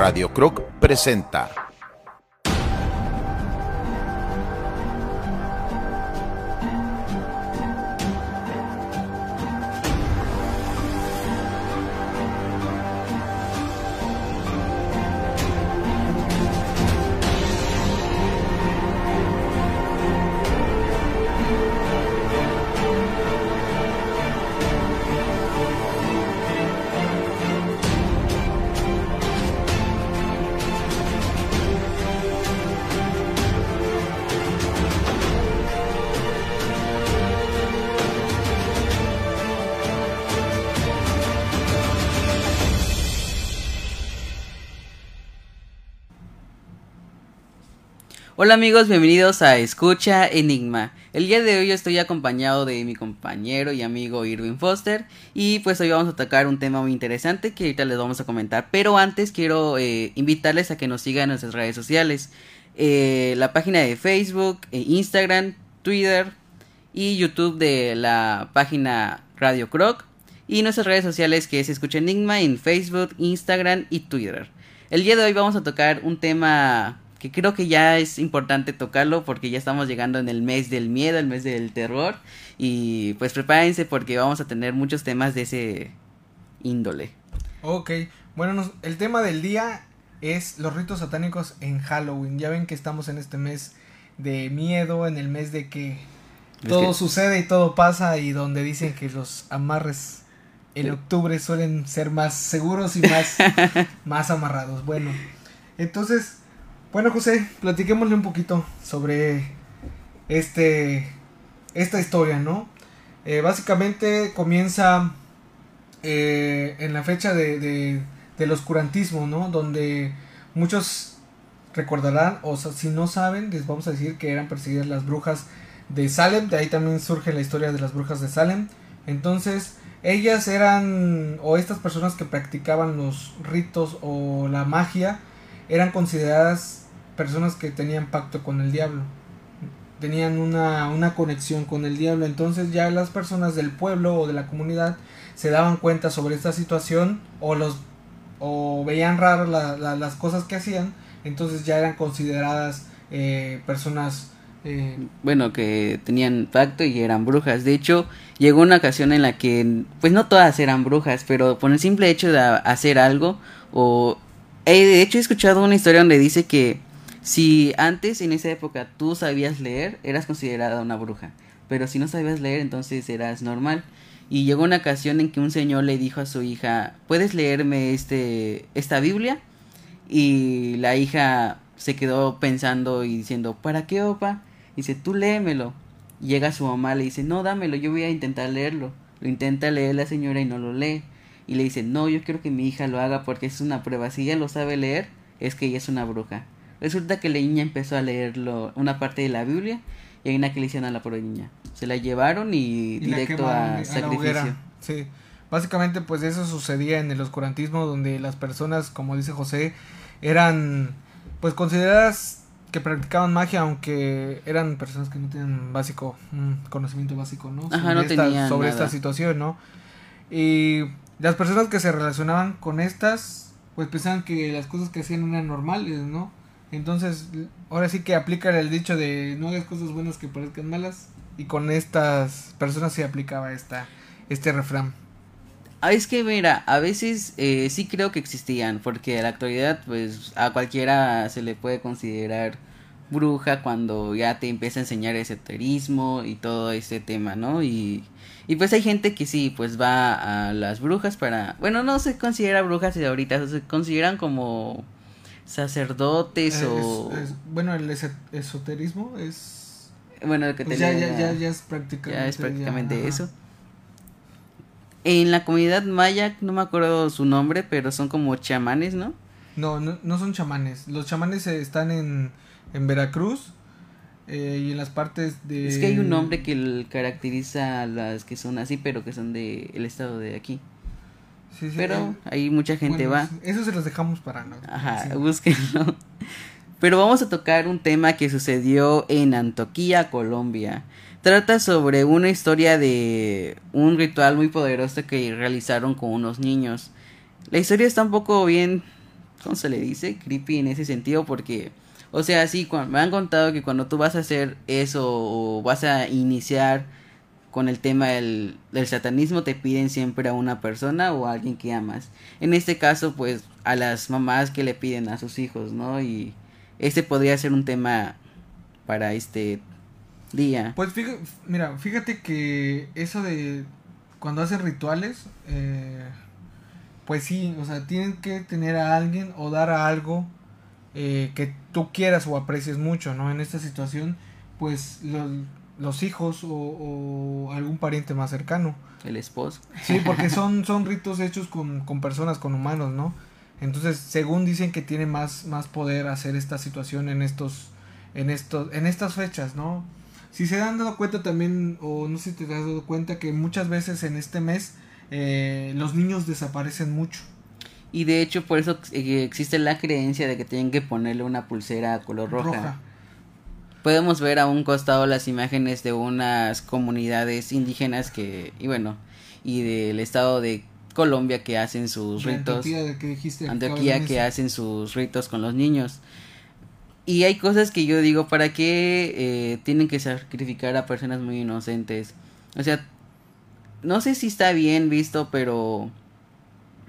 Radio Croc presenta. Hola amigos, bienvenidos a Escucha Enigma. El día de hoy estoy acompañado de mi compañero y amigo Irving Foster y pues hoy vamos a tocar un tema muy interesante que ahorita les vamos a comentar. Pero antes quiero eh, invitarles a que nos sigan en nuestras redes sociales. Eh, la página de Facebook, eh, Instagram, Twitter y YouTube de la página Radio Croc y nuestras redes sociales que es Escucha Enigma en Facebook, Instagram y Twitter. El día de hoy vamos a tocar un tema que creo que ya es importante tocarlo porque ya estamos llegando en el mes del miedo, el mes del terror y pues prepárense porque vamos a tener muchos temas de ese índole. Ok, bueno, el tema del día es los ritos satánicos en Halloween. Ya ven que estamos en este mes de miedo, en el mes de que todo sucede y todo pasa y donde dicen que los amarres en octubre suelen ser más seguros y más, más amarrados. Bueno, entonces bueno, José, platiquémosle un poquito sobre este esta historia, ¿no? Eh, básicamente comienza eh, en la fecha de, de, del oscurantismo, ¿no? Donde muchos recordarán, o si no saben, les vamos a decir que eran perseguidas las brujas de Salem, de ahí también surge la historia de las brujas de Salem. Entonces, ellas eran, o estas personas que practicaban los ritos o la magia, eran consideradas personas que tenían pacto con el diablo. Tenían una, una conexión con el diablo. Entonces ya las personas del pueblo o de la comunidad se daban cuenta sobre esta situación o los o veían raro las cosas que hacían. Entonces ya eran consideradas eh, personas eh, bueno, que tenían pacto y eran brujas. De hecho, llegó una ocasión en la que, pues no todas eran brujas, pero por el simple hecho de hacer algo, o... de hecho, he escuchado una historia donde dice que si antes, en esa época, tú sabías leer, eras considerada una bruja. Pero si no sabías leer, entonces eras normal. Y llegó una ocasión en que un señor le dijo a su hija, ¿puedes leerme este, esta Biblia? Y la hija se quedó pensando y diciendo, ¿para qué, opa? dice, tú léemelo. llega su mamá, le dice, no, dámelo, yo voy a intentar leerlo. Lo intenta leer la señora y no lo lee. Y le dice, no, yo quiero que mi hija lo haga porque es una prueba. Si ella lo sabe leer, es que ella es una bruja. Resulta que la niña empezó a leerlo, una parte de la Biblia y hay una que le hicieron a la pobre niña. Se la llevaron y, directo a, sacrificio. Sí. Básicamente pues eso sucedía en el oscurantismo donde las personas, como dice José, eran pues consideradas que practicaban magia aunque eran personas que no tenían básico conocimiento básico, ¿no? Ajá, sobre no esta, sobre esta situación, ¿no? Y las personas que se relacionaban con estas pues pensaban que las cosas que hacían eran normales, ¿no? Entonces, ahora sí que aplica el dicho de no hagas cosas buenas que parezcan malas. Y con estas personas se aplicaba esta, este refrán. Ah, es que mira, a veces eh, sí creo que existían, porque en la actualidad pues a cualquiera se le puede considerar bruja cuando ya te empieza a enseñar esoterismo y todo este tema, ¿no? Y, y pues hay gente que sí, pues va a las brujas para, bueno, no se considera brujas y ahorita se consideran como sacerdotes o... bueno, el esoterismo es... Bueno, que pues ya, ya, ya, es prácticamente, ya es prácticamente eso. En la comunidad maya, no me acuerdo su nombre, pero son como chamanes, ¿no? No, no, no son chamanes. Los chamanes están en, en Veracruz eh, y en las partes de... Es que hay un nombre que caracteriza a las que son así, pero que son del el estado de aquí pero eh, ahí mucha gente va. Eso se los dejamos para no. Ajá, búsquenlo. Pero vamos a tocar un tema que sucedió en Antoquía, Colombia. Trata sobre una historia de un ritual muy poderoso que realizaron con unos niños. La historia está un poco bien ¿cómo se le dice? Creepy en ese sentido porque, o sea, sí, me han contado que cuando tú vas a hacer eso o vas a iniciar con el tema del, del, satanismo te piden siempre a una persona o a alguien que amas. En este caso, pues a las mamás que le piden a sus hijos, ¿no? Y este podría ser un tema para este día. Pues fíjate, mira, fíjate que eso de cuando hacen rituales, eh, pues sí, o sea, tienen que tener a alguien o dar a algo eh, que tú quieras o aprecies mucho, ¿no? En esta situación, pues los, los hijos o, algún pariente más cercano. El esposo. Sí, porque son, son ritos hechos con, con personas, con humanos, ¿no? Entonces, según dicen que tiene más, más poder hacer esta situación en estos, en estos, en estas fechas, ¿no? Si se han dado cuenta también, o no sé si te has dado cuenta que muchas veces en este mes eh, los niños desaparecen mucho. Y de hecho por eso eh, existe la creencia de que tienen que ponerle una pulsera color roja. Podemos ver a un costado las imágenes de unas comunidades indígenas que, y bueno, y del estado de Colombia que hacen sus ritos. Antioquía, que dijiste Antioquía que hacen sus ritos con los niños. Y hay cosas que yo digo, ¿para qué eh, tienen que sacrificar a personas muy inocentes? O sea, no sé si está bien visto, pero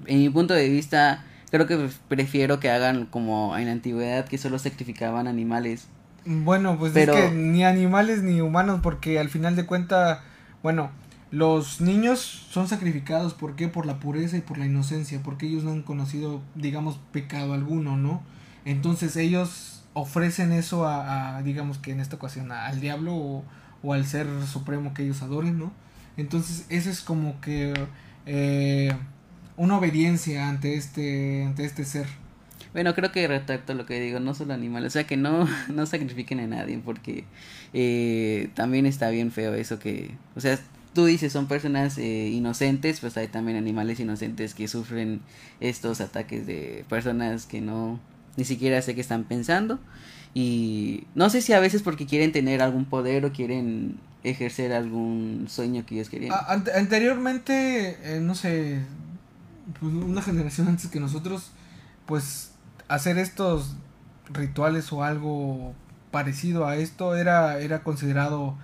en mi punto de vista, creo que prefiero que hagan como en la antigüedad, que solo sacrificaban animales. Bueno, pues es que ni animales ni humanos, porque al final de cuenta, bueno, los niños son sacrificados, ¿por qué? Por la pureza y por la inocencia, porque ellos no han conocido, digamos, pecado alguno, ¿no? Entonces ellos ofrecen eso a, digamos que en esta ocasión, al diablo o, o, al ser supremo que ellos adoren, ¿no? Entonces eso es como que eh, una obediencia ante este, ante este ser. Bueno, creo que retracto lo que digo, no solo animales, o sea que no, no sacrifiquen a nadie, porque eh, también está bien feo eso que, o sea, tú dices son personas eh, inocentes, pues hay también animales inocentes que sufren estos ataques de personas que no ni siquiera sé qué están pensando y no sé si a veces porque quieren tener algún poder o quieren ejercer algún sueño que ellos querían. anteriormente, eh, no sé, pues una generación antes que nosotros, pues hacer estos rituales o algo parecido a esto era era considerado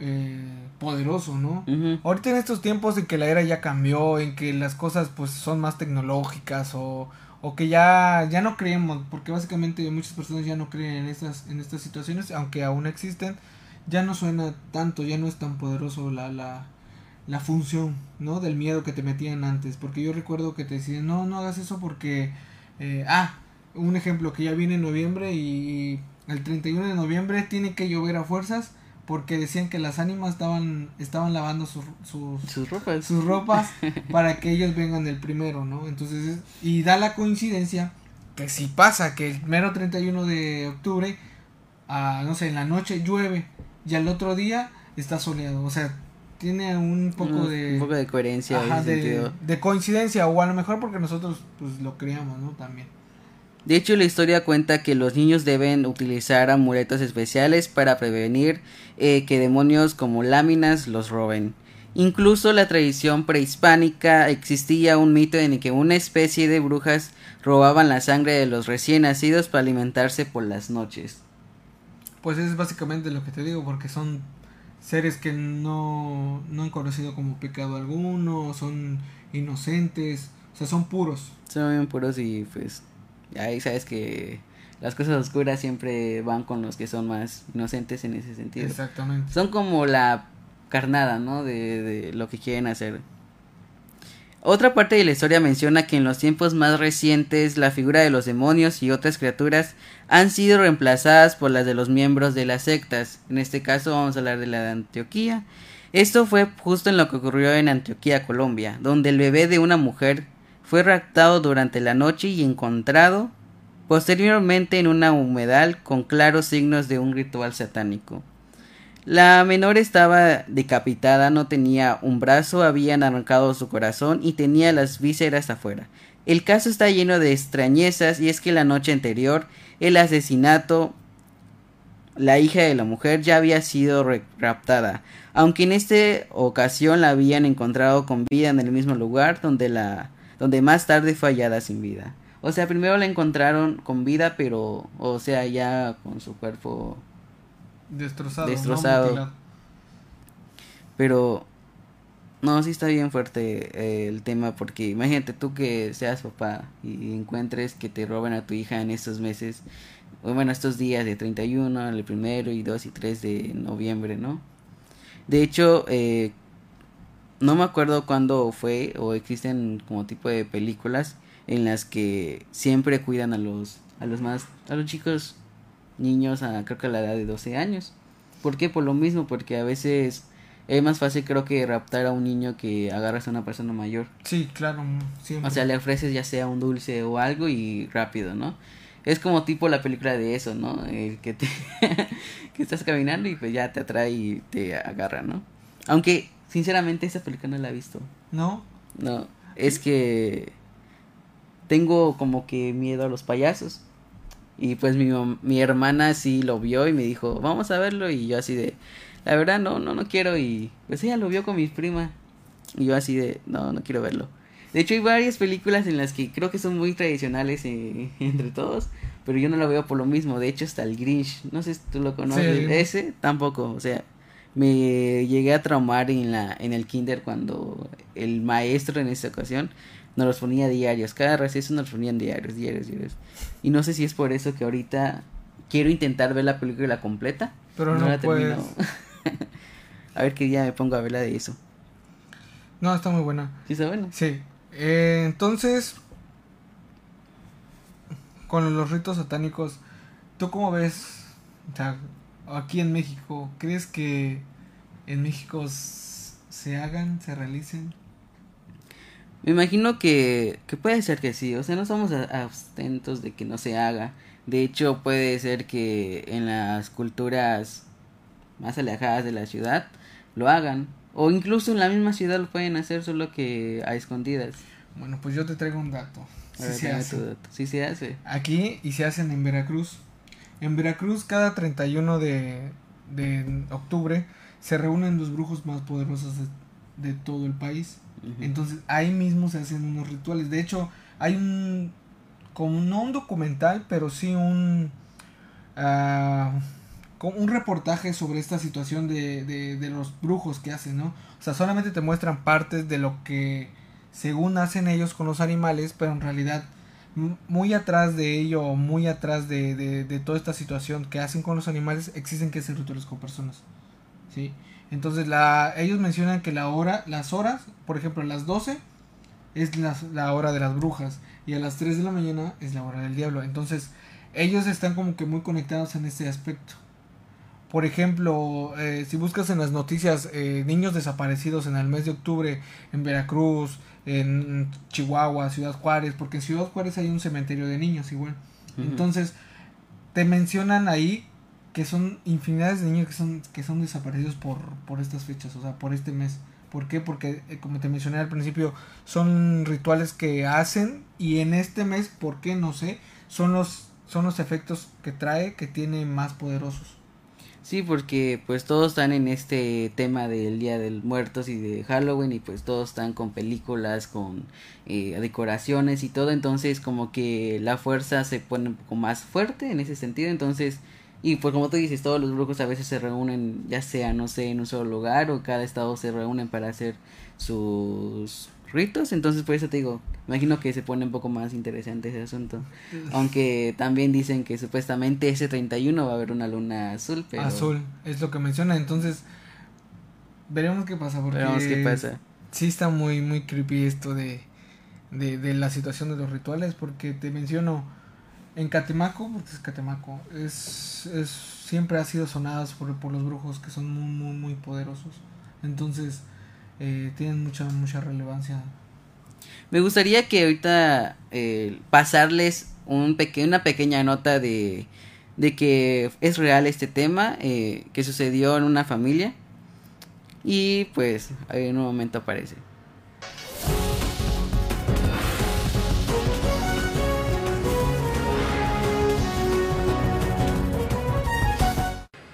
eh, poderoso, ¿no? Ahorita en estos tiempos en que la era ya cambió, en que las cosas pues son más tecnológicas o, o que ya, ya no creemos, porque básicamente muchas personas ya no creen en estas, en estas situaciones, aunque aún existen, ya no suena tanto, ya no es tan poderoso la, la, la función, ¿no? Del miedo que te metían antes, porque yo recuerdo que te decían, no, no hagas eso porque, eh, ah, un ejemplo que ya viene en noviembre y el 31 de noviembre tiene que llover a fuerzas porque decían que las ánimas estaban estaban lavando sus, sus ropas. sus ropas para que ellos vengan el primero no entonces y da la coincidencia que si pasa que el mero 31 de octubre a no sé en la noche llueve y al otro día está soleado. O sea tiene un poco de un poco de coherencia de, de, coincidencia o a lo mejor porque nosotros pues lo creamos no también de hecho, la historia cuenta que los niños deben utilizar amuletos especiales para prevenir eh, que demonios como láminas los roben. Incluso la tradición prehispánica existía un mito en el que una especie de brujas robaban la sangre de los recién nacidos para alimentarse por las noches. Pues es básicamente lo que te digo, porque son seres que no, no han conocido como pecado alguno, son inocentes, o sea, son puros. Son bien puros y pues Ahí sabes que las cosas oscuras siempre van con los que son más inocentes en ese sentido. Exactamente. Son como la carnada, ¿no? De, de lo que quieren hacer. Otra parte de la historia menciona que en los tiempos más recientes la figura de los demonios y otras criaturas han sido reemplazadas por las de los miembros de las sectas. En este caso vamos a hablar de la de Antioquía. Esto fue justo en lo que ocurrió en Antioquía, Colombia, donde el bebé de una mujer fue raptado durante la noche y encontrado posteriormente en una humedal con claros signos de un ritual satánico. La menor estaba decapitada, no tenía un brazo, habían arrancado su corazón y tenía las vísceras afuera. El caso está lleno de extrañezas y es que la noche anterior el asesinato la hija de la mujer ya había sido raptada, aunque en esta ocasión la habían encontrado con vida en el mismo lugar donde la donde más tarde fue hallada sin vida. O sea, primero la encontraron con vida, pero, o sea, ya con su cuerpo Destrozado. Destrozado. Pero, no, sí está bien fuerte eh, el tema, porque imagínate tú que seas papá y encuentres que te roban a tu hija en estos meses, o bueno, estos días de 31, el primero y 2 y 3 de noviembre, ¿no? De hecho, eh, no me acuerdo cuándo fue o existen como tipo de películas en las que siempre cuidan a los a los más a los chicos niños a creo que a la edad de 12 años. ¿Por qué? Por lo mismo, porque a veces es más fácil creo que raptar a un niño que agarras a una persona mayor. Sí, claro, siempre. O sea, le ofreces ya sea un dulce o algo y rápido, ¿no? Es como tipo la película de eso, ¿no? El que te que estás caminando y pues ya te atrae y te agarra, ¿no? Aunque sinceramente esa película no la he visto. ¿No? No, es que tengo como que miedo a los payasos. Y pues mi, mi hermana sí lo vio y me dijo, vamos a verlo. Y yo así de, la verdad no, no, no quiero. Y pues ella lo vio con mi prima. Y yo así de, no, no quiero verlo. De hecho hay varias películas en las que creo que son muy tradicionales eh, entre todos. Pero yo no lo veo por lo mismo. De hecho hasta el Grinch, no sé si tú lo conoces. Ese tampoco, o sea, me llegué a traumar en la en el kinder cuando el maestro en esta ocasión nos los ponía diarios. Cada receso nos los ponían diarios, diarios, diarios. Y no sé si es por eso que ahorita quiero intentar ver la película completa. Pero no, la termino. a ver qué día me pongo a verla de eso. No, está muy buena. ¿Sí está buena? Sí. Eh, entonces, con los ritos satánicos, ¿tú cómo ves? O sea, aquí en México, ¿crees que en México se hagan, se realicen? Me imagino que, que puede ser que sí, o sea, no somos abstentos de que no se haga. De hecho, puede ser que en las culturas más alejadas de la ciudad lo hagan. O incluso en la misma ciudad lo pueden hacer, solo que a escondidas. Bueno, pues yo te traigo un dato. Sí se hace. Sí se hace. Aquí y se hacen en Veracruz. En Veracruz cada 31 de, de octubre se reúnen los brujos más poderosos de todo el país. Entonces ahí mismo se hacen unos rituales. De hecho, hay un, como no un documental, pero sí un, uh, un reportaje sobre esta situación de, de, de, los brujos que hacen, ¿no? O sea, solamente te muestran partes de lo que según hacen ellos con los animales, pero en realidad muy atrás de ello, muy atrás de, de, de toda esta situación que hacen con los animales, existen que hacer rituales con personas. ¿Sí? Entonces la, ellos mencionan que la hora, las horas, por ejemplo, a las 12 es la, la, hora de las brujas y a las 3 de la mañana es la hora del diablo. Entonces ellos están como que muy conectados en este aspecto. Por ejemplo, eh, si buscas en las noticias eh, niños desaparecidos en el mes de octubre en Veracruz, en Chihuahua, Ciudad Juárez, porque en Ciudad Juárez hay un cementerio de niños igual. Entonces, te mencionan ahí que son infinidades de niños que son, que son desaparecidos por, por estas fechas, o sea, por este mes. ¿Por qué? Porque, eh, como te mencioné al principio, son rituales que hacen y en este mes, ¿por qué? No sé, son los, son los efectos que trae que tiene más poderosos. Sí, porque pues todos están en este tema del Día del Muertos y de Halloween y pues todos están con películas, con eh, decoraciones y todo, entonces como que la fuerza se pone un poco más fuerte en ese sentido, entonces y pues como tú dices, todos los brujos a veces se reúnen, ya sea, no sé, en un solo lugar o cada estado se reúnen para hacer sus ritos. Entonces por eso te digo, imagino que se pone un poco más interesante ese asunto. Aunque también dicen que supuestamente ese 31 va a haber una luna azul. Pero... Azul, es lo que menciona. Entonces veremos qué pasa. Porque veremos qué pasa. Sí está muy, muy creepy esto de, de, de la situación de los rituales porque te menciono en Catemaco, porque es Catemaco, es, es, siempre ha sido sonadas por, por los brujos que son muy, muy, muy poderosos. Entonces, eh, tienen mucha, mucha relevancia. Me gustaría que ahorita eh, pasarles un una pequeña nota de, de que es real este tema, eh, que sucedió en una familia. Y pues, en un momento aparece.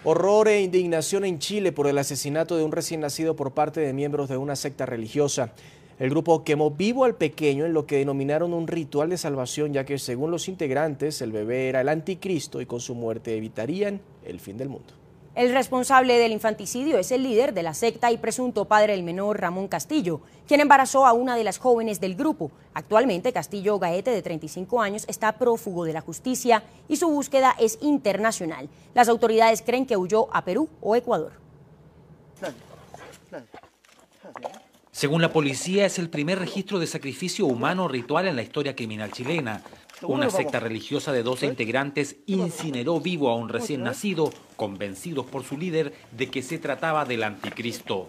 Horror e indignación en Chile por el asesinato de un recién nacido por parte de miembros de una secta religiosa. El grupo quemó vivo al pequeño en lo que denominaron un ritual de salvación, ya que según los integrantes el bebé era el anticristo y con su muerte evitarían el fin del mundo. El responsable del infanticidio es el líder de la secta y presunto padre del menor Ramón Castillo, quien embarazó a una de las jóvenes del grupo. Actualmente Castillo Gaete, de 35 años, está prófugo de la justicia y su búsqueda es internacional. Las autoridades creen que huyó a Perú o Ecuador. Según la policía, es el primer registro de sacrificio humano ritual en la historia criminal chilena. Una secta religiosa de 12 integrantes incineró vivo a un recién nacido, convencidos por su líder de que se trataba del anticristo.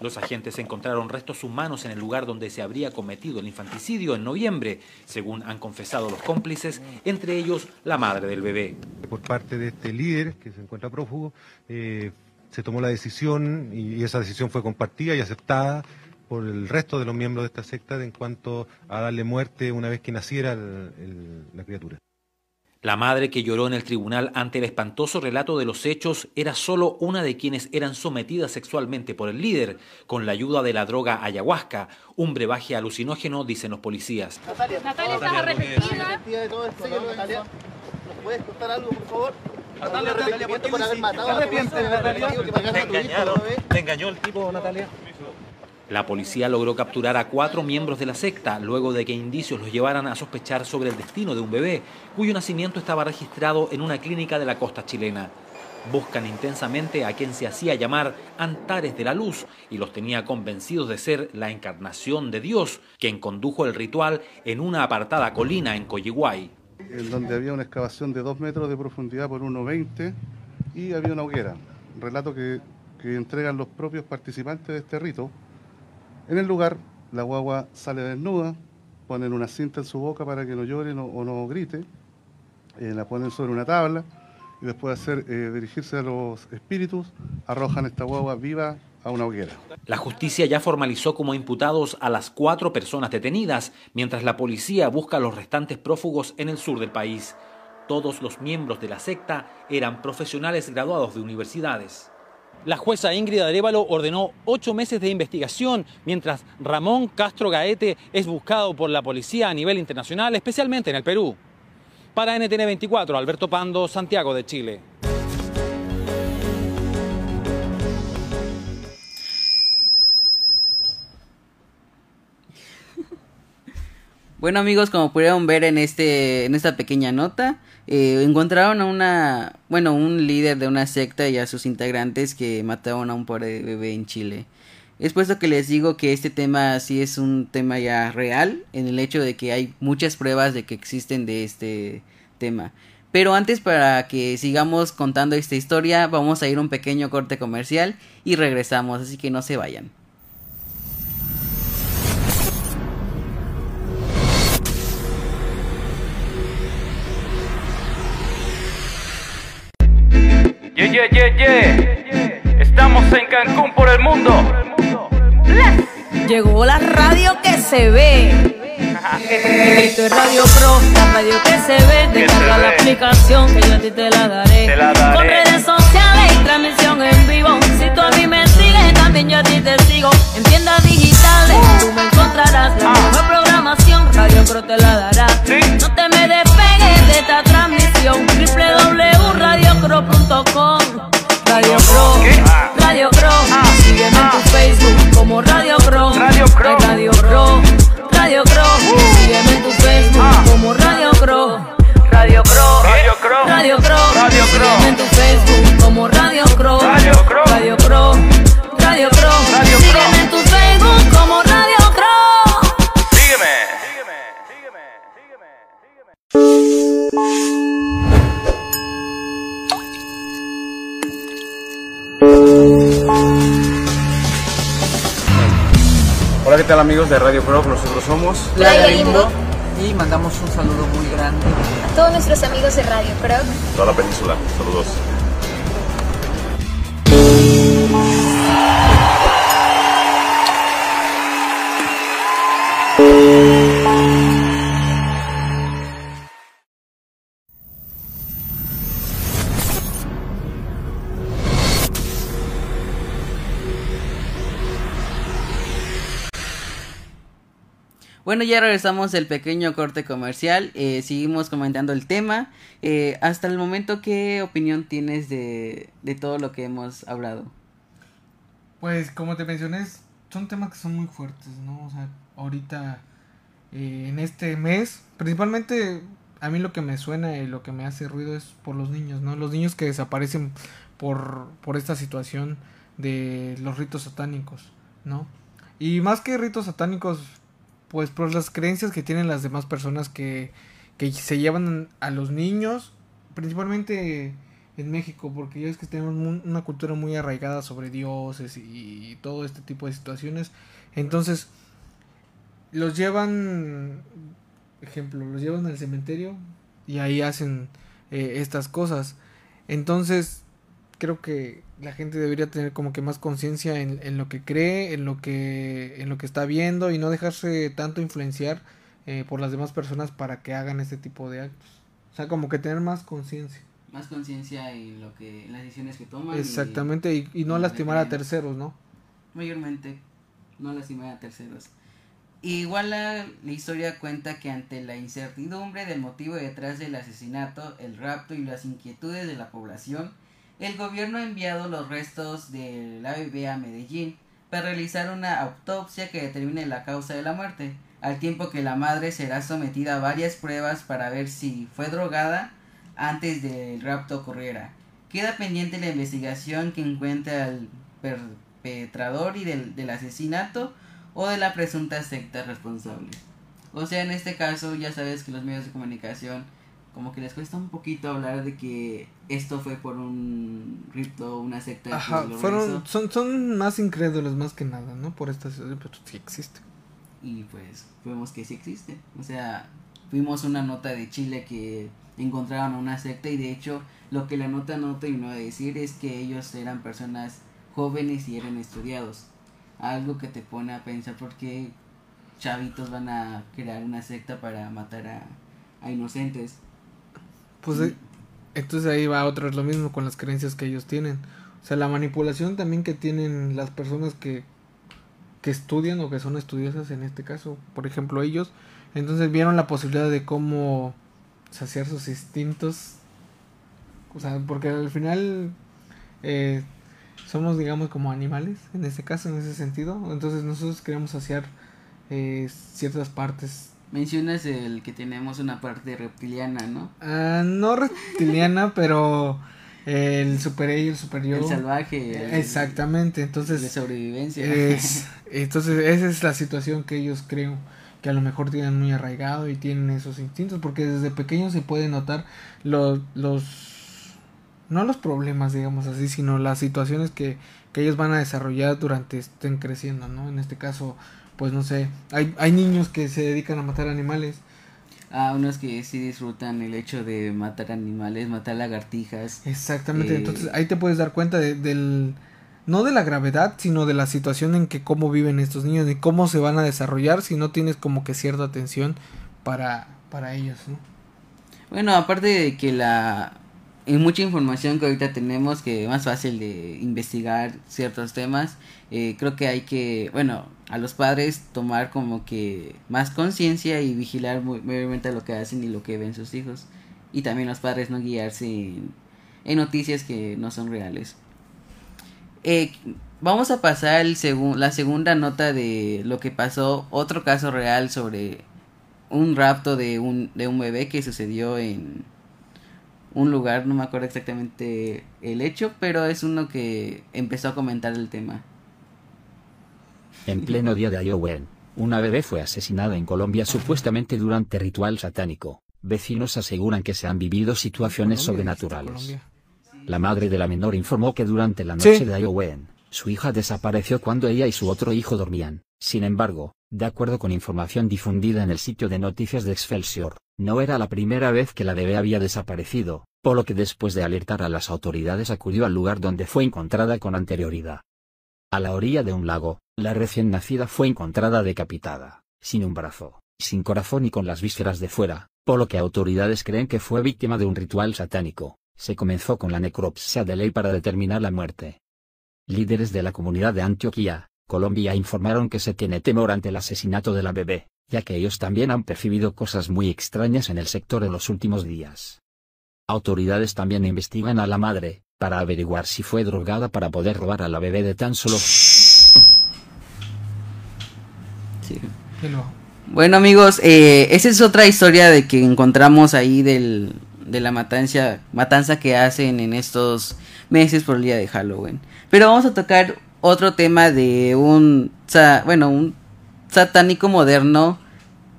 Los agentes encontraron restos humanos en el lugar donde se habría cometido el infanticidio en noviembre, según han confesado los cómplices, entre ellos la madre del bebé. Por parte de este líder, que se encuentra prófugo, eh, se tomó la decisión y esa decisión fue compartida y aceptada por el resto de los miembros de esta secta en cuanto a darle muerte una vez que naciera la criatura. La madre que lloró en el tribunal ante el espantoso relato de los hechos era solo una de quienes eran sometidas sexualmente por el líder, con la ayuda de la droga ayahuasca, un brebaje alucinógeno, dicen los policías. Natalia, Natalia ¿estás arrepentida? de todo esto, Natalia? ¿Nos puedes contar algo, por favor? Natalia, Natalia, ¿por qué por haber matado a Natalia? ¿Te engañaron? ¿Te engañó el tipo, Natalia? La policía logró capturar a cuatro miembros de la secta luego de que indicios los llevaran a sospechar sobre el destino de un bebé cuyo nacimiento estaba registrado en una clínica de la costa chilena. Buscan intensamente a quien se hacía llamar Antares de la Luz y los tenía convencidos de ser la encarnación de Dios, quien condujo el ritual en una apartada colina en Coyihuay. En donde había una excavación de dos metros de profundidad por 1,20 y había una hoguera. Relato que entregan los propios participantes de este rito en el lugar, la guagua sale desnuda, ponen una cinta en su boca para que no llore o no grite, eh, la ponen sobre una tabla y después de hacer, eh, dirigirse a los espíritus, arrojan esta guagua viva a una hoguera. La justicia ya formalizó como imputados a las cuatro personas detenidas, mientras la policía busca a los restantes prófugos en el sur del país. Todos los miembros de la secta eran profesionales graduados de universidades. La jueza Ingrid Arevalo ordenó ocho meses de investigación, mientras Ramón Castro Gaete es buscado por la policía a nivel internacional, especialmente en el Perú. Para NTN 24, Alberto Pando, Santiago de Chile. Bueno amigos, como pudieron ver en este en esta pequeña nota, eh, encontraron a una, bueno, un líder de una secta y a sus integrantes que mataron a un pobre bebé en Chile. Es puesto que les digo que este tema sí es un tema ya real, en el hecho de que hay muchas pruebas de que existen de este tema. Pero antes para que sigamos contando esta historia, vamos a ir a un pequeño corte comercial y regresamos, así que no se vayan. Yeah, yeah, yeah, yeah. Estamos en Cancún por el mundo. Llegó la radio que se ve. Esto es Radio Pro, la radio que se ve. Descarga la aplicación que yo a ti te la daré. Con redes sociales y transmisión en vivo. Si tú a mí me sigues, también yo a ti te sigo. En tiendas digitales tú me encontrarás la ah. mejor programación. Radio Pro te la dará. Pro, Radio tal amigos de Radio Pro? Nosotros somos Playa Limbo y mandamos un saludo muy grande a todos nuestros amigos de Radio Pro. Toda la península, saludos. Bueno, ya regresamos del pequeño corte comercial. Eh, seguimos comentando el tema. Eh, hasta el momento, ¿qué opinión tienes de, de todo lo que hemos hablado? Pues como te mencioné, son temas que son muy fuertes, ¿no? O sea, ahorita eh, en este mes, principalmente a mí lo que me suena y lo que me hace ruido es por los niños, ¿no? Los niños que desaparecen por, por esta situación de los ritos satánicos, ¿no? Y más que ritos satánicos, pues por las creencias que tienen las demás personas que, que se llevan a los niños, principalmente en México, porque ya es que tenemos una cultura muy arraigada sobre dioses y, y todo este tipo de situaciones. Entonces, los llevan, ejemplo, los llevan al cementerio y ahí hacen eh, estas cosas. Entonces, creo que la gente debería tener como que más conciencia en, en lo que cree, en lo que, en lo que está viendo y no dejarse tanto influenciar eh, por las demás personas para que hagan este tipo de actos. O sea, como que tener más conciencia. Más conciencia en lo que en las decisiones que toman. Exactamente, y, y no y lastimar a terceros, ¿no? Mayormente, no lastimar a terceros. Igual la, la historia cuenta que ante la incertidumbre del motivo detrás del asesinato, el rapto y las inquietudes de la población, el gobierno ha enviado los restos de la bebé a Medellín para realizar una autopsia que determine la causa de la muerte, al tiempo que la madre será sometida a varias pruebas para ver si fue drogada antes del rapto ocurriera. Queda pendiente la investigación que encuentre al perpetrador y del, del asesinato o de la presunta secta responsable. O sea, en este caso ya sabes que los medios de comunicación como que les cuesta un poquito hablar de que esto fue por un rito, una secta. que Ajá, lo fueron, realizó. son, son más incrédulos más que nada, ¿no? Por esta situación, pero sí existe. y pues vemos que sí existe. O sea, vimos una nota de Chile que encontraron una secta y de hecho lo que la nota no terminó de decir es que ellos eran personas jóvenes y eran estudiados. Algo que te pone a pensar por qué chavitos van a crear una secta para matar a, a inocentes. Pues eh, entonces ahí va otra lo mismo con las creencias que ellos tienen. O sea, la manipulación también que tienen las personas que, que estudian o que son estudiosas en este caso, por ejemplo ellos, entonces vieron la posibilidad de cómo saciar sus instintos. O sea, porque al final eh, somos digamos como animales en este caso, en ese sentido. Entonces nosotros queremos saciar eh, ciertas partes Mencionas el que tenemos una parte reptiliana, ¿no? Ah, no reptiliana, pero el super y el superior. El salvaje. el- Exactamente, entonces. de sobrevivencia. Es, entonces, esa es la situación que ellos creo que a lo mejor tienen muy arraigado y tienen esos instintos, porque desde pequeños se puede notar los. los no los problemas, digamos así, sino las situaciones que, que ellos van a desarrollar durante estén creciendo, ¿no? En este caso, pues no sé, hay, hay niños que se dedican a matar animales. Ah, unos que sí disfrutan el hecho de matar animales, matar lagartijas. Exactamente, Eh, entonces ahí te puedes dar cuenta de, del no de la gravedad, sino de la situación en que cómo viven estos niños y cómo se van a desarrollar si no tienes como que cierta atención para, para ellos, ¿no? Bueno, aparte de que la hay mucha información que ahorita tenemos que es más fácil de investigar ciertos temas, eh, creo que hay que, bueno, a los padres tomar como que más conciencia y vigilar muy, mayormente lo que hacen y lo que ven sus hijos. Y también los padres no guiarse en, en noticias que no son reales. Eh, vamos a pasar el segun- la segunda nota de lo que pasó, otro caso real sobre un rapto de un, de un bebé que sucedió en un lugar, no me acuerdo exactamente el hecho, pero es uno que empezó a comentar el tema. En pleno día de Halloween, una bebé fue asesinada en Colombia supuestamente durante ritual satánico. Vecinos aseguran que se han vivido situaciones sobrenaturales. La madre de la menor informó que durante la noche Sí. de Halloween, su hija desapareció cuando ella y su otro hijo dormían. Sin embargo, de acuerdo con información difundida en el sitio de noticias de Excelsior, no era la primera vez que la bebé había desaparecido, por lo que después de alertar a las autoridades acudió al lugar donde fue encontrada con anterioridad. A la orilla de un lago, la recién nacida fue encontrada decapitada, sin un brazo, sin corazón y con las vísceras de fuera, por lo que autoridades creen que fue víctima de un ritual satánico. Se comenzó con la necropsia de ley para determinar la muerte. Líderes de la comunidad de Antioquía, Colombia informaron que se tiene temor ante el asesinato de la bebé, ya que ellos también han percibido cosas muy extrañas en el sector en los últimos días. Autoridades también investigan a la madre, para averiguar si fue drogada para poder robar a la bebé de tan solo... Sí. Bueno amigos, eh, esa es otra historia de que encontramos ahí del, de la matanza, matanza que hacen en estos meses por el día de Halloween. Pero vamos a tocar otro tema de un, sa- bueno, un satánico moderno,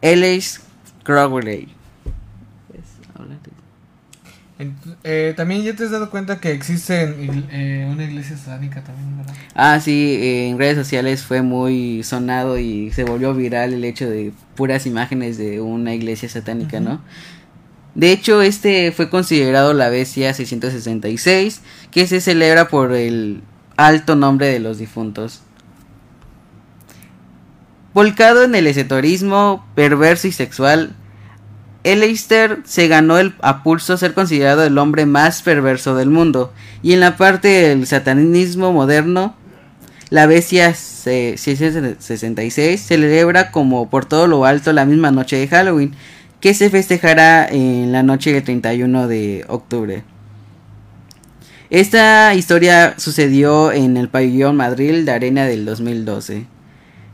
Ellis Crowley. eh, también ya te has dado cuenta que existe en- eh, una iglesia satánica también, ¿verdad? Ah, sí, eh, en redes sociales fue muy sonado y se volvió viral el hecho de puras imágenes de una iglesia satánica, ¿no? De hecho, este fue considerado la bestia 666, que se celebra por el alto nombre de los difuntos. Volcado en el esoterismo perverso y sexual, Eleister se ganó el a pulso ser considerado el hombre más perverso del mundo. Y en la parte del satanismo moderno, la bestia se- 666 celebra como por todo lo alto la misma noche de Halloween, que se festejará en la noche del 31 de octubre. Esta historia sucedió en el pabellón Madrid de Arena del 2012.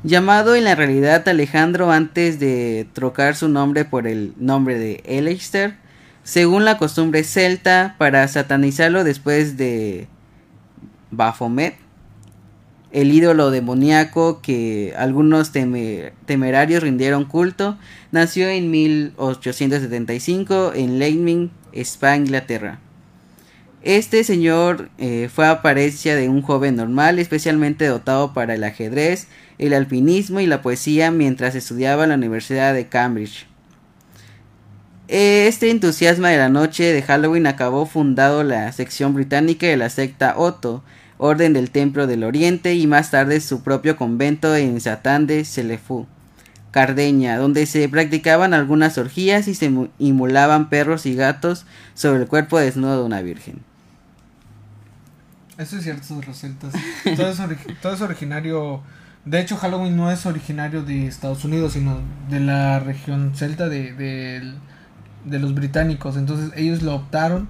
Llamado en la realidad Alejandro antes de trocar su nombre por el nombre de Eleister, según la costumbre celta, para satanizarlo después de Baphomet, el ídolo demoníaco que algunos teme- temerarios rindieron culto, nació en 1875 en Leipzig, Spa, Inglaterra. Este señor eh, fue apariencia de un joven normal, especialmente dotado para el ajedrez, el alpinismo y la poesía mientras estudiaba en la Universidad de Cambridge. Este entusiasmo de la noche de Halloween acabó fundado la sección británica de la secta Otto, Orden del Templo del Oriente y más tarde su propio convento en Satán de Selefú, Cardeña, donde se practicaban algunas orgías y se mu- inmolaban perros y gatos sobre el cuerpo desnudo de una virgen. Eso es cierto los celtas. Todo es, originario. De hecho, Halloween no es originario de Estados Unidos, sino de la región celta de, de, de los británicos. Entonces, ellos lo optaron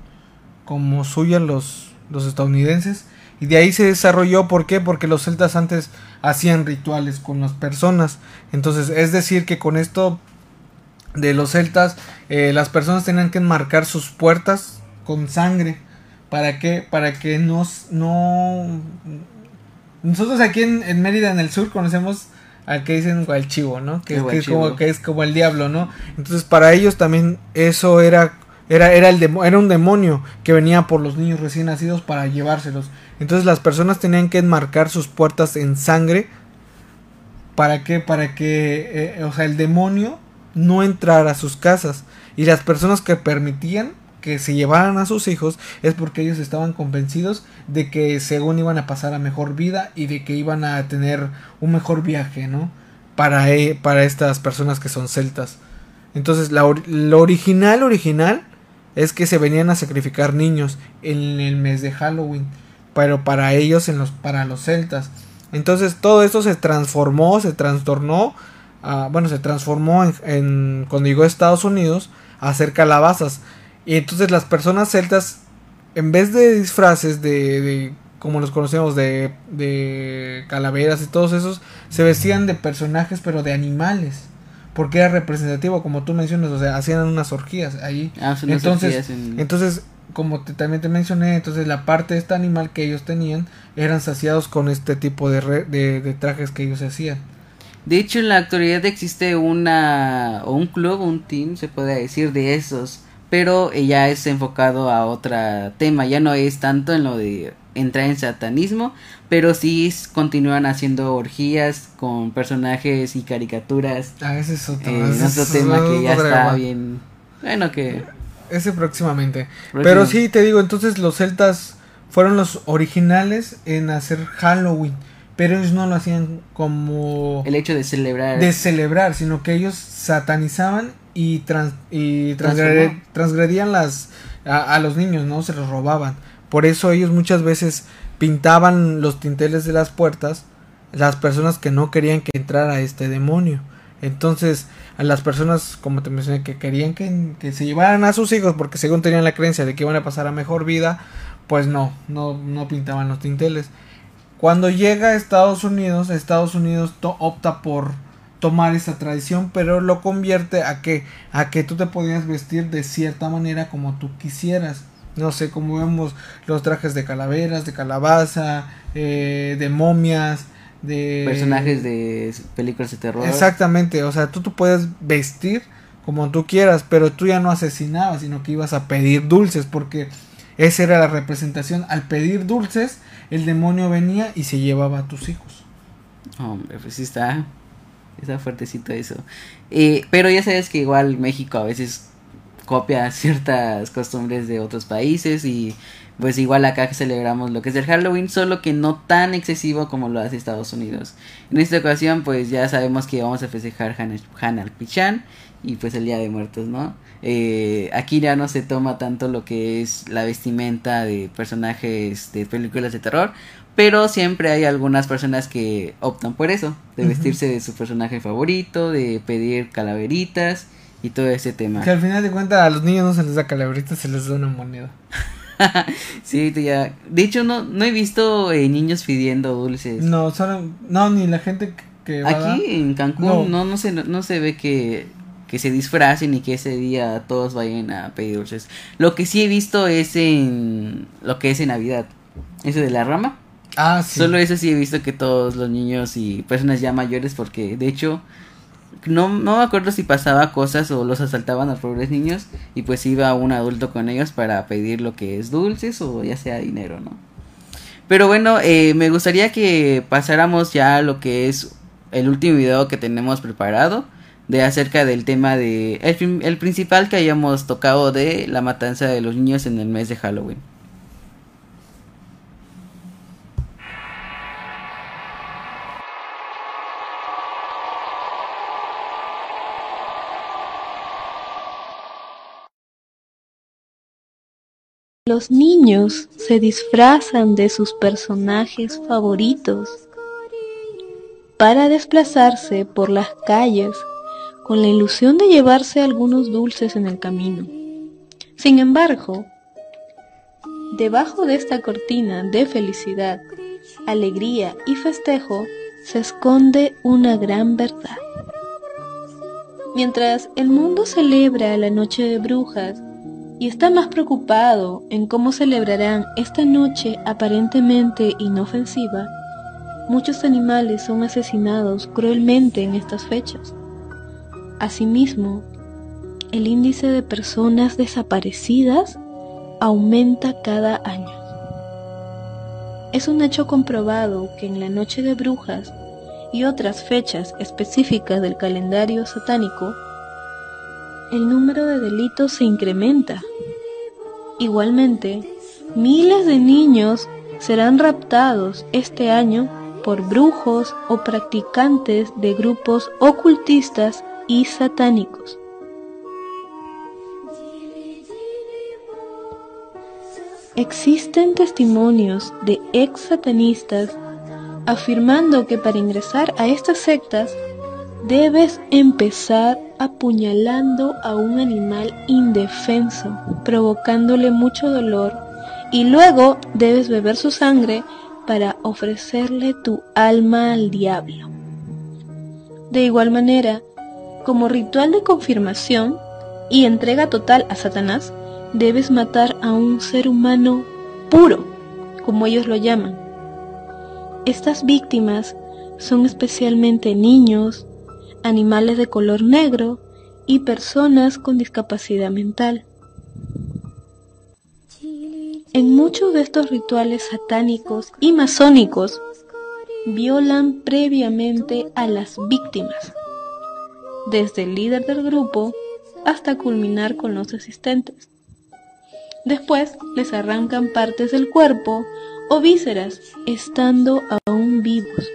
como suya los, los estadounidenses. Y de ahí se desarrolló. ¿Por qué? Porque los celtas antes hacían rituales con las personas. Entonces, es decir, que con esto de los celtas, eh, las personas tenían que enmarcar sus puertas con sangre. ¿Para qué? Para que nos, no... Nosotros aquí en, en Mérida, en el sur, conocemos al que dicen el chivo, ¿no? Que, que es como, que es como el diablo, ¿no? Entonces para ellos también eso era... Era, era, el demo- era un demonio que venía por los niños recién nacidos para llevárselos. Entonces las personas tenían que enmarcar sus puertas en sangre. ¿Para qué? Para que, eh, o sea, el demonio no entrara a sus casas. Y las personas que permitían que se llevaran a sus hijos es porque ellos estaban convencidos de que según iban a pasar a mejor vida y de que iban a tener un mejor viaje, ¿no? Para, e- para estas personas que son celtas. Entonces, la lo original, original, es que se venían a sacrificar niños en el mes de Halloween. Pero para ellos, en los, para los celtas. Entonces, todo esto se transformó, se trastornó. ah, bueno, se transformó en, en- cuando llegó a Estados Unidos a hacer calabazas. Y entonces las personas celtas, en vez de disfraces de, de como los conocemos, de, de calaveras y todos esos, se vestían de personajes pero de animales. Porque era representativo, como tú mencionas, o sea, hacían unas orgías ahí. Ah, entonces, orgías en- entonces, como te- también te mencioné, entonces la parte de este animal que ellos tenían eran saciados con este tipo de, re- de, de trajes que ellos hacían. De hecho, en la actualidad existe una o un club, un team, se puede decir, de esos, pero ya es enfocado a otro tema, ya no es tanto en lo de entrar en satanismo, pero sí continúan haciendo orgías con personajes y caricaturas. Ah, ese es otro, eh, ese otro es tema que ya está bien. Bueno, que. Ese próximamente. Próximo. Pero sí, te digo, entonces los celtas fueron los originales en hacer Halloween. Pero ellos no lo hacían como El hecho de celebrar. de celebrar, sino que ellos satanizaban y, trans- y transgredían las, a, a los niños, ¿no? Se los robaban. Por eso ellos muchas veces pintaban los tinteles de las puertas las personas que no querían que entrara este demonio. Entonces, a las personas, como te mencioné, que querían que, que, se llevaran a sus hijos porque según tenían la creencia de que iban a pasar a mejor vida, pues no, no, no pintaban los tinteles. Cuando llega a Estados Unidos, Estados Unidos opta por tomar esa tradición, pero lo convierte a que a que tú te podías vestir de cierta manera como tú quisieras. No sé, como vemos los trajes de calaveras, de calabaza, eh, de momias, de personajes de películas de terror. Exactamente, o sea, tú, tú puedes vestir como tú quieras, pero tú ya no asesinabas, sino que ibas a pedir dulces, porque esa era la representación. Al pedir dulces, el demonio venía y se llevaba a tus hijos. Hombre, pues sí está Está fuertecito eso. Eh, pero ya sabes que igual México a veces copia ciertas costumbres de otros países y pues igual acá celebramos lo que es el Halloween, solo que no tan excesivo como lo hace Estados Unidos. En esta ocasión pues ya sabemos que vamos a festejar Han al Pichan y pues el Día de Muertos, ¿no? Eh, aquí ya no se toma tanto lo que es la vestimenta de personajes de películas de terror, pero siempre hay algunas personas que optan por eso, de vestirse de su personaje favorito, de pedir calaveritas y todo ese tema. Que al final de cuentas a los niños no se les da calaveritas, se les da una moneda. sí, ya. De hecho, no, no he visto eh, niños pidiendo dulces. No, solo, no, ni la gente que va Aquí en Cancún no, no, se, no se ve que, que se disfracen y que ese día todos vayan a pedir dulces. Lo que sí he visto es en lo que es en Navidad. Eso de la rama. Ah. Solo eso sí he visto que todos los niños y personas ya mayores, porque de hecho no, no me acuerdo si pasaba cosas o los asaltaban a pobres niños y pues iba un adulto con ellos para pedir lo que es dulces o ya sea dinero, ¿no? Pero bueno, eh, me gustaría que pasáramos ya a lo que es el último video que tenemos preparado de acerca del tema de el, el principal que hayamos tocado de la matanza de los niños en el mes de Halloween. Los niños se disfrazan de sus personajes favoritos para desplazarse por las calles con la ilusión de llevarse algunos dulces en el camino. Sin embargo, debajo de esta cortina de felicidad, alegría y festejo se esconde una gran verdad. Mientras el mundo celebra la noche de brujas, y está más preocupado en cómo celebrarán esta noche aparentemente inofensiva, muchos animales son asesinados cruelmente en estas fechas. Asimismo, el índice de personas desaparecidas aumenta cada año. Es un hecho comprobado que en la noche de brujas y otras fechas específicas del calendario satánico, el número de delitos se incrementa. Igualmente, miles de niños serán raptados este año por brujos o practicantes de grupos ocultistas y satánicos. Existen testimonios de ex satanistas afirmando que para ingresar a estas sectas debes empezar apuñalando a un animal indefenso, provocándole mucho dolor, y luego debes beber su sangre para ofrecerle tu alma al diablo. De igual manera, como ritual de confirmación y entrega total a Satanás, debes matar a un ser humano puro, como ellos lo llaman. Estas víctimas son especialmente niños, animales de color negro y personas con discapacidad mental. En muchos de estos rituales satánicos y masónicos violan previamente a las víctimas, desde el líder del grupo hasta culminar con los asistentes. Después les arrancan partes del cuerpo o vísceras estando aún vivos,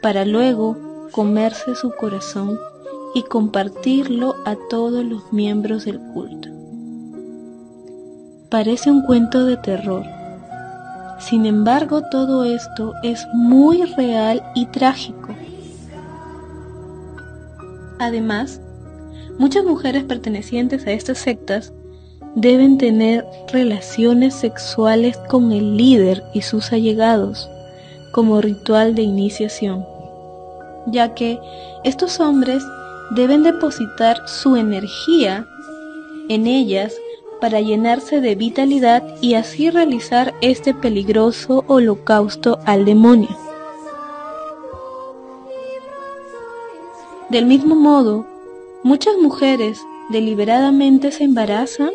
para luego comerse su corazón y compartirlo a todos los miembros del culto. Parece un cuento de terror. Sin embargo, todo esto es muy real y trágico. Además, muchas mujeres pertenecientes a estas sectas deben tener relaciones sexuales con el líder y sus allegados como ritual de iniciación, ya que estos hombres deben depositar su energía en ellas para llenarse de vitalidad y así realizar este peligroso holocausto al demonio. Del mismo modo, muchas mujeres deliberadamente se embarazan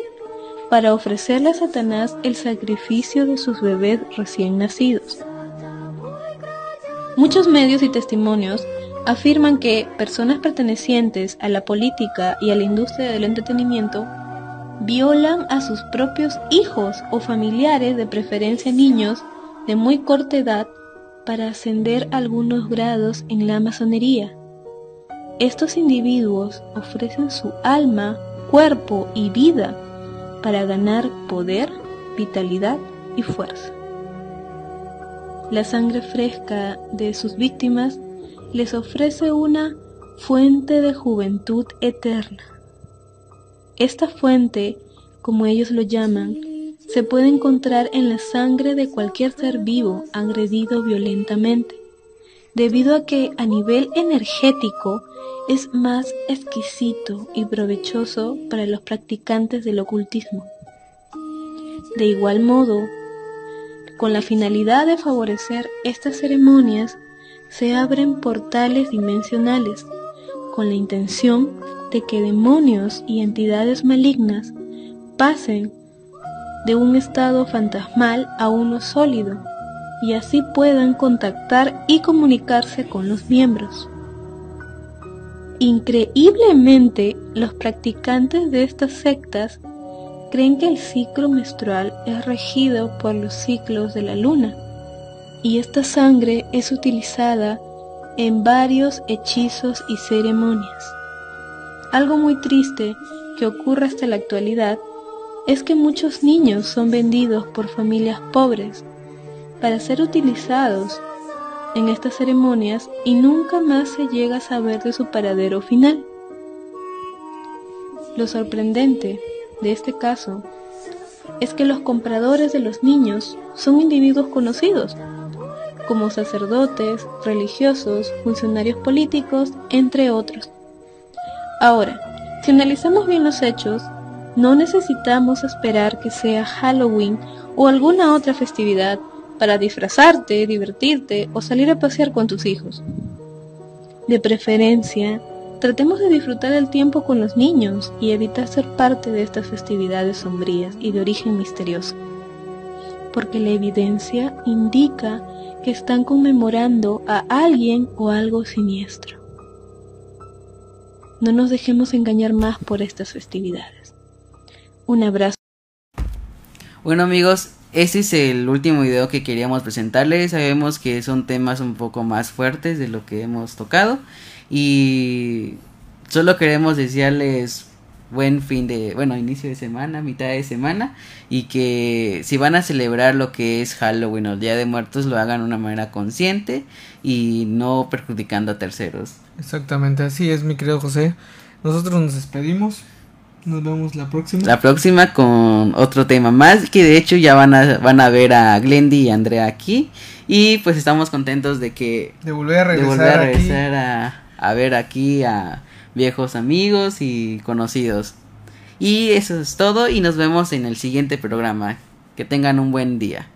para ofrecerle a Satanás el sacrificio de sus bebés recién nacidos. Muchos medios y testimonios afirman que personas pertenecientes a la política y a la industria del entretenimiento violan a sus propios hijos o familiares, de preferencia niños de muy corta edad, para ascender algunos grados en la masonería. Estos individuos ofrecen su alma, cuerpo y vida para ganar poder, vitalidad y fuerza. La sangre fresca de sus víctimas les ofrece una fuente de juventud eterna. Esta fuente, como ellos lo llaman, se puede encontrar en la sangre de cualquier ser vivo agredido violentamente, debido a que a nivel energético es más exquisito y provechoso para los practicantes del ocultismo. De igual modo, con la finalidad de favorecer estas ceremonias, se abren portales dimensionales con la intención de que demonios y entidades malignas pasen de un estado fantasmal a uno sólido y así puedan contactar y comunicarse con los miembros. Increíblemente, los practicantes de estas sectas creen que el ciclo menstrual es regido por los ciclos de la luna y esta sangre es utilizada en varios hechizos y ceremonias. Algo muy triste que ocurre hasta la actualidad es que muchos niños son vendidos por familias pobres para ser utilizados en estas ceremonias y nunca más se llega a saber de su paradero final. Lo sorprendente de este caso es que los compradores de los niños son individuos conocidos como sacerdotes, religiosos, funcionarios políticos, entre otros. Ahora, si analizamos bien los hechos, no necesitamos esperar que sea Halloween o alguna otra festividad para disfrazarte, divertirte o salir a pasear con tus hijos. De preferencia, tratemos de disfrutar el tiempo con los niños y evitar ser parte de estas festividades sombrías y de origen misterioso, porque la evidencia indica que están conmemorando a alguien o algo siniestro. No nos dejemos engañar más por estas festividades. Un abrazo. Bueno amigos, este es el último video que queríamos presentarles. Sabemos que son temas un poco más fuertes de lo que hemos tocado. Y solo queremos desearles buen fin de, bueno, inicio de semana, mitad de semana y que si van a celebrar lo que es Halloween o el Día de Muertos lo hagan de una manera consciente y no perjudicando a terceros. Exactamente, así es mi querido José. Nosotros nos despedimos. Nos vemos la próxima. La próxima con otro tema más que de hecho ya van a van a ver a Glendy y Andrea aquí y pues estamos contentos de que de volver a regresar, de volver a, regresar a, a ver aquí a viejos amigos y conocidos. Y eso es todo y nos vemos en el siguiente programa. Que tengan un buen día.